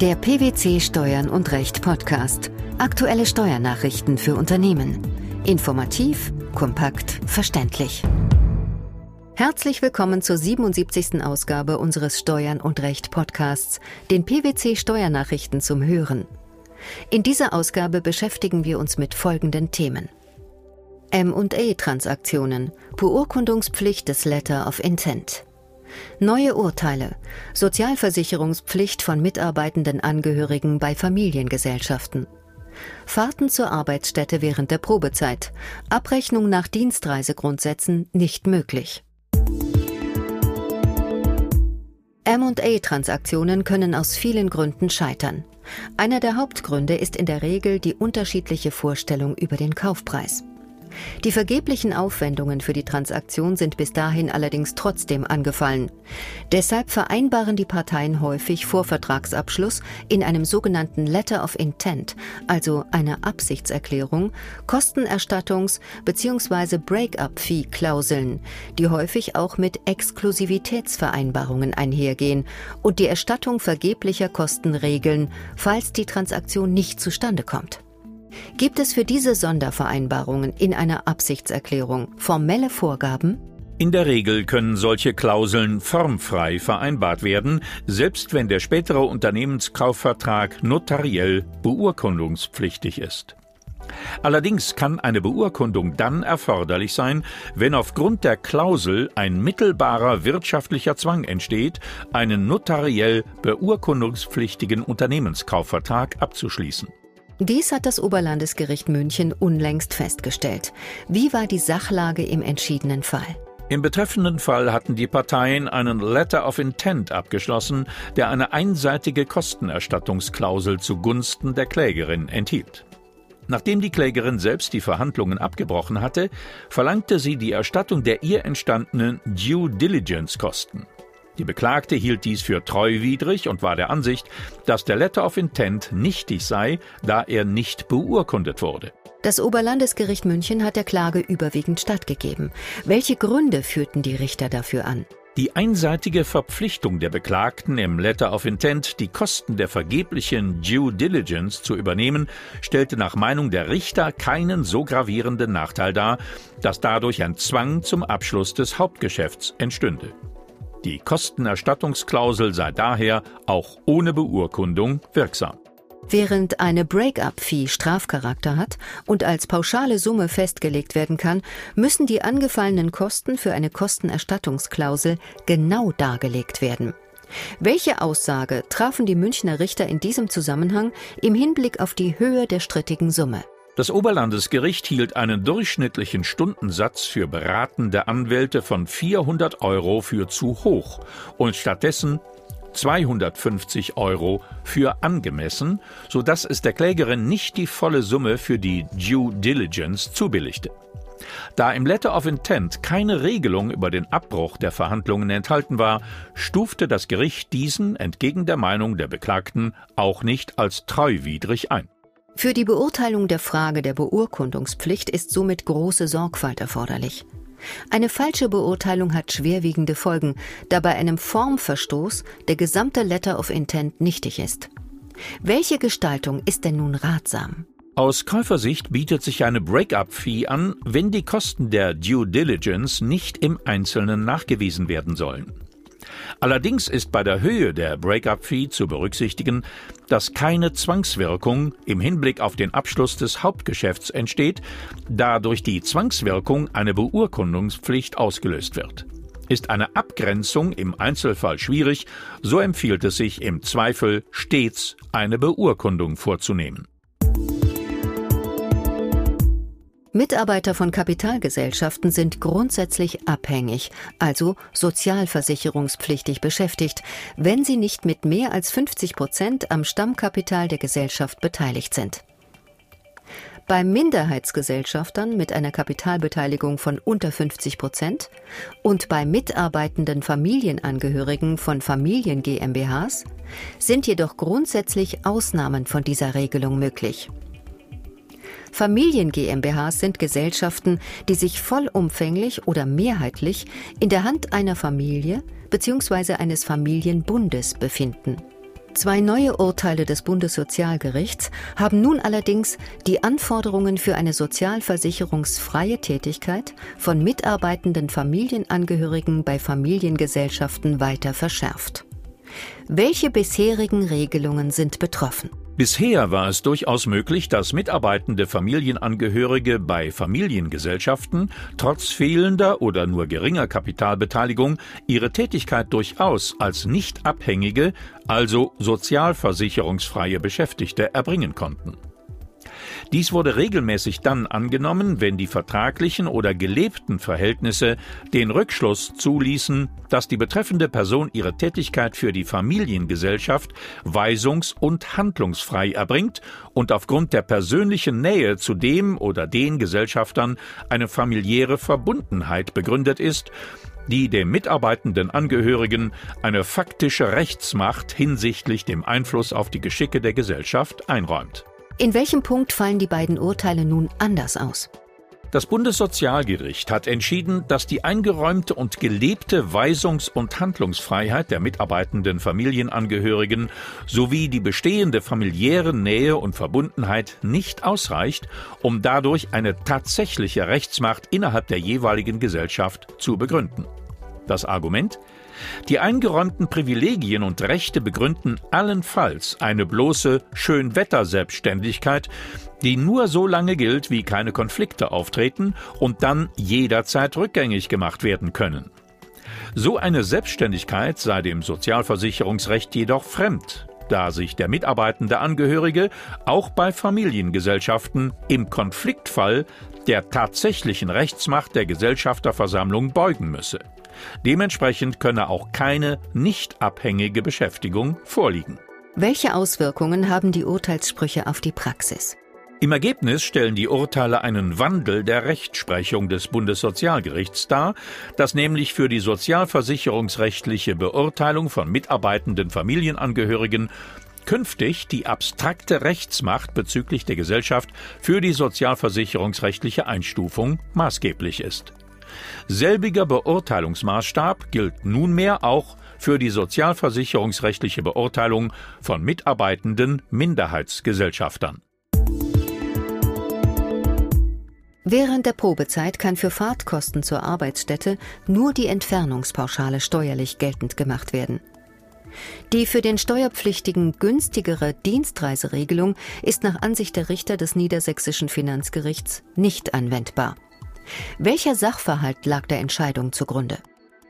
Der PwC Steuern und Recht Podcast. Aktuelle Steuernachrichten für Unternehmen. Informativ, kompakt, verständlich. Herzlich willkommen zur 77. Ausgabe unseres Steuern und Recht Podcasts, den PwC Steuernachrichten zum Hören. In dieser Ausgabe beschäftigen wir uns mit folgenden Themen. M&A-Transaktionen, Beurkundungspflicht des Letter of Intent. Neue Urteile. Sozialversicherungspflicht von mitarbeitenden Angehörigen bei Familiengesellschaften. Fahrten zur Arbeitsstätte während der Probezeit. Abrechnung nach Dienstreisegrundsätzen nicht möglich. M&A-Transaktionen können aus vielen Gründen scheitern. Einer der Hauptgründe ist in der Regel die unterschiedliche Vorstellung über den Kaufpreis. Die vergeblichen Aufwendungen für die Transaktion sind bis dahin allerdings trotzdem angefallen. Deshalb vereinbaren die Parteien häufig vor Vertragsabschluss in einem sogenannten Letter of Intent, also einer Absichtserklärung, Kostenerstattungs- bzw. Break-up-Fee-Klauseln, die häufig auch mit Exklusivitätsvereinbarungen einhergehen und die Erstattung vergeblicher Kosten regeln, falls die Transaktion nicht zustande kommt. Gibt es für diese Sondervereinbarungen in einer Absichtserklärung formelle Vorgaben? In der Regel können solche Klauseln formfrei vereinbart werden, selbst wenn der spätere Unternehmenskaufvertrag notariell beurkundungspflichtig ist. Allerdings kann eine Beurkundung dann erforderlich sein, wenn aufgrund der Klausel ein mittelbarer wirtschaftlicher Zwang entsteht, einen notariell beurkundungspflichtigen Unternehmenskaufvertrag abzuschließen. Dies hat das Oberlandesgericht München unlängst festgestellt. Wie war die Sachlage im entschiedenen Fall? Im betreffenden Fall hatten die Parteien einen Letter of Intent abgeschlossen, der eine einseitige Kostenerstattungsklausel zugunsten der Klägerin enthielt. Nachdem die Klägerin selbst die Verhandlungen abgebrochen hatte, verlangte sie die Erstattung der ihr entstandenen Due Diligence Kosten. Die Beklagte hielt dies für treuwidrig und war der Ansicht, dass der Letter of Intent nichtig sei, da er nicht beurkundet wurde. Das Oberlandesgericht München hat der Klage überwiegend stattgegeben. Welche Gründe führten die Richter dafür an? Die einseitige Verpflichtung der Beklagten im Letter of Intent, die Kosten der vergeblichen Due Diligence zu übernehmen, stellte nach Meinung der Richter keinen so gravierenden Nachteil dar, dass dadurch ein Zwang zum Abschluss des Hauptgeschäfts entstünde. Die Kostenerstattungsklausel sei daher auch ohne Beurkundung wirksam. Während eine Break-up-Fee Strafcharakter hat und als pauschale Summe festgelegt werden kann, müssen die angefallenen Kosten für eine Kostenerstattungsklausel genau dargelegt werden. Welche Aussage trafen die Münchner Richter in diesem Zusammenhang im Hinblick auf die Höhe der strittigen Summe? Das Oberlandesgericht hielt einen durchschnittlichen Stundensatz für beratende Anwälte von 400 Euro für zu hoch und stattdessen 250 Euro für angemessen, so dass es der Klägerin nicht die volle Summe für die Due Diligence zubilligte. Da im Letter of Intent keine Regelung über den Abbruch der Verhandlungen enthalten war, stufte das Gericht diesen entgegen der Meinung der Beklagten auch nicht als treuwidrig ein. Für die Beurteilung der Frage der Beurkundungspflicht ist somit große Sorgfalt erforderlich. Eine falsche Beurteilung hat schwerwiegende Folgen, da bei einem Formverstoß der gesamte Letter of Intent nichtig ist. Welche Gestaltung ist denn nun ratsam? Aus Käufersicht bietet sich eine Break-up-Fee an, wenn die Kosten der Due Diligence nicht im Einzelnen nachgewiesen werden sollen. Allerdings ist bei der Höhe der Break-up-Fee zu berücksichtigen, dass keine Zwangswirkung im Hinblick auf den Abschluss des Hauptgeschäfts entsteht, da durch die Zwangswirkung eine Beurkundungspflicht ausgelöst wird. Ist eine Abgrenzung im Einzelfall schwierig, so empfiehlt es sich im Zweifel stets eine Beurkundung vorzunehmen. Mitarbeiter von Kapitalgesellschaften sind grundsätzlich abhängig, also sozialversicherungspflichtig beschäftigt, wenn sie nicht mit mehr als 50 Prozent am Stammkapital der Gesellschaft beteiligt sind. Bei Minderheitsgesellschaftern mit einer Kapitalbeteiligung von unter 50 Prozent und bei mitarbeitenden Familienangehörigen von Familien GmbHs sind jedoch grundsätzlich Ausnahmen von dieser Regelung möglich. Familien GmbHs sind Gesellschaften, die sich vollumfänglich oder mehrheitlich in der Hand einer Familie bzw. eines Familienbundes befinden. Zwei neue Urteile des Bundessozialgerichts haben nun allerdings die Anforderungen für eine sozialversicherungsfreie Tätigkeit von mitarbeitenden Familienangehörigen bei Familiengesellschaften weiter verschärft. Welche bisherigen Regelungen sind betroffen? Bisher war es durchaus möglich, dass mitarbeitende Familienangehörige bei Familiengesellschaften trotz fehlender oder nur geringer Kapitalbeteiligung ihre Tätigkeit durchaus als nicht abhängige, also sozialversicherungsfreie Beschäftigte erbringen konnten. Dies wurde regelmäßig dann angenommen, wenn die vertraglichen oder gelebten Verhältnisse den Rückschluss zuließen, dass die betreffende Person ihre Tätigkeit für die Familiengesellschaft weisungs- und handlungsfrei erbringt und aufgrund der persönlichen Nähe zu dem oder den Gesellschaftern eine familiäre Verbundenheit begründet ist, die dem mitarbeitenden Angehörigen eine faktische Rechtsmacht hinsichtlich dem Einfluss auf die Geschicke der Gesellschaft einräumt. In welchem Punkt fallen die beiden Urteile nun anders aus? Das Bundessozialgericht hat entschieden, dass die eingeräumte und gelebte Weisungs- und Handlungsfreiheit der mitarbeitenden Familienangehörigen sowie die bestehende familiäre Nähe und Verbundenheit nicht ausreicht, um dadurch eine tatsächliche Rechtsmacht innerhalb der jeweiligen Gesellschaft zu begründen. Das Argument? Die eingeräumten Privilegien und Rechte begründen allenfalls eine bloße Schönwetterselbstständigkeit, die nur so lange gilt, wie keine Konflikte auftreten und dann jederzeit rückgängig gemacht werden können. So eine Selbstständigkeit sei dem Sozialversicherungsrecht jedoch fremd, da sich der mitarbeitende Angehörige auch bei Familiengesellschaften im Konfliktfall der tatsächlichen Rechtsmacht der Gesellschafterversammlung beugen müsse. Dementsprechend könne auch keine nicht abhängige Beschäftigung vorliegen. Welche Auswirkungen haben die Urteilssprüche auf die Praxis? Im Ergebnis stellen die Urteile einen Wandel der Rechtsprechung des Bundessozialgerichts dar, das nämlich für die sozialversicherungsrechtliche Beurteilung von mitarbeitenden Familienangehörigen künftig die abstrakte Rechtsmacht bezüglich der Gesellschaft für die sozialversicherungsrechtliche Einstufung maßgeblich ist. Selbiger Beurteilungsmaßstab gilt nunmehr auch für die sozialversicherungsrechtliche Beurteilung von mitarbeitenden Minderheitsgesellschaftern. Während der Probezeit kann für Fahrtkosten zur Arbeitsstätte nur die Entfernungspauschale steuerlich geltend gemacht werden. Die für den Steuerpflichtigen günstigere Dienstreiseregelung ist nach Ansicht der Richter des Niedersächsischen Finanzgerichts nicht anwendbar. Welcher Sachverhalt lag der Entscheidung zugrunde?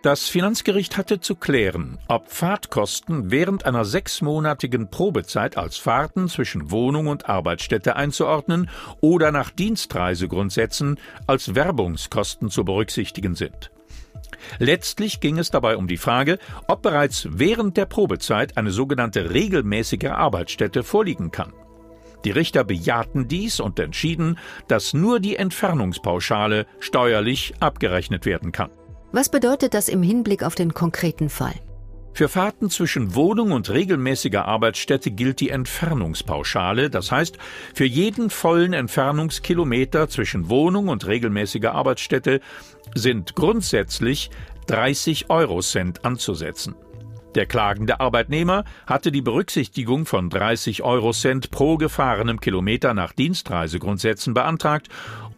Das Finanzgericht hatte zu klären, ob Fahrtkosten während einer sechsmonatigen Probezeit als Fahrten zwischen Wohnung und Arbeitsstätte einzuordnen oder nach Dienstreisegrundsätzen als Werbungskosten zu berücksichtigen sind. Letztlich ging es dabei um die Frage, ob bereits während der Probezeit eine sogenannte regelmäßige Arbeitsstätte vorliegen kann. Die Richter bejahten dies und entschieden, dass nur die Entfernungspauschale steuerlich abgerechnet werden kann. Was bedeutet das im Hinblick auf den konkreten Fall? Für Fahrten zwischen Wohnung und regelmäßiger Arbeitsstätte gilt die Entfernungspauschale, das heißt, für jeden vollen Entfernungskilometer zwischen Wohnung und regelmäßiger Arbeitsstätte sind grundsätzlich 30 Eurocent anzusetzen. Der klagende Arbeitnehmer hatte die Berücksichtigung von 30 Eurocent pro gefahrenem Kilometer nach Dienstreisegrundsätzen beantragt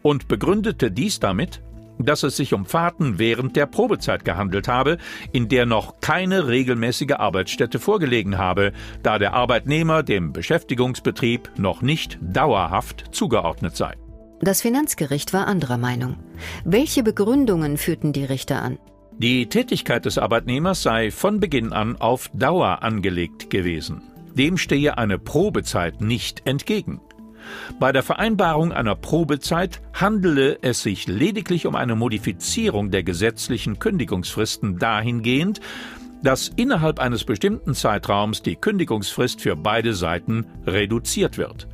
und begründete dies damit, dass es sich um Fahrten während der Probezeit gehandelt habe, in der noch keine regelmäßige Arbeitsstätte vorgelegen habe, da der Arbeitnehmer dem Beschäftigungsbetrieb noch nicht dauerhaft zugeordnet sei. Das Finanzgericht war anderer Meinung. Welche Begründungen führten die Richter an? Die Tätigkeit des Arbeitnehmers sei von Beginn an auf Dauer angelegt gewesen. Dem stehe eine Probezeit nicht entgegen. Bei der Vereinbarung einer Probezeit handele es sich lediglich um eine Modifizierung der gesetzlichen Kündigungsfristen dahingehend, dass innerhalb eines bestimmten Zeitraums die Kündigungsfrist für beide Seiten reduziert wird.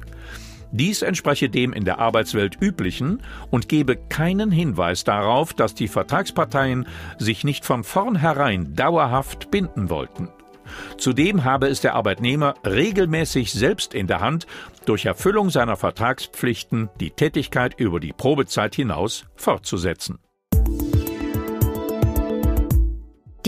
Dies entspreche dem in der Arbeitswelt üblichen und gebe keinen Hinweis darauf, dass die Vertragsparteien sich nicht von vornherein dauerhaft binden wollten. Zudem habe es der Arbeitnehmer regelmäßig selbst in der Hand, durch Erfüllung seiner Vertragspflichten die Tätigkeit über die Probezeit hinaus fortzusetzen.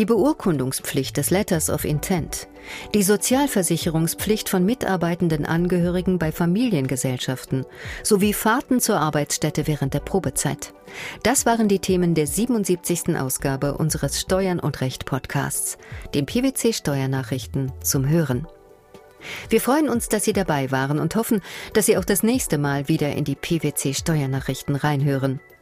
Die Beurkundungspflicht des Letters of Intent, die Sozialversicherungspflicht von mitarbeitenden Angehörigen bei Familiengesellschaften sowie Fahrten zur Arbeitsstätte während der Probezeit. Das waren die Themen der 77. Ausgabe unseres Steuern und Recht Podcasts, dem PwC Steuernachrichten zum Hören. Wir freuen uns, dass Sie dabei waren und hoffen, dass Sie auch das nächste Mal wieder in die PwC Steuernachrichten reinhören.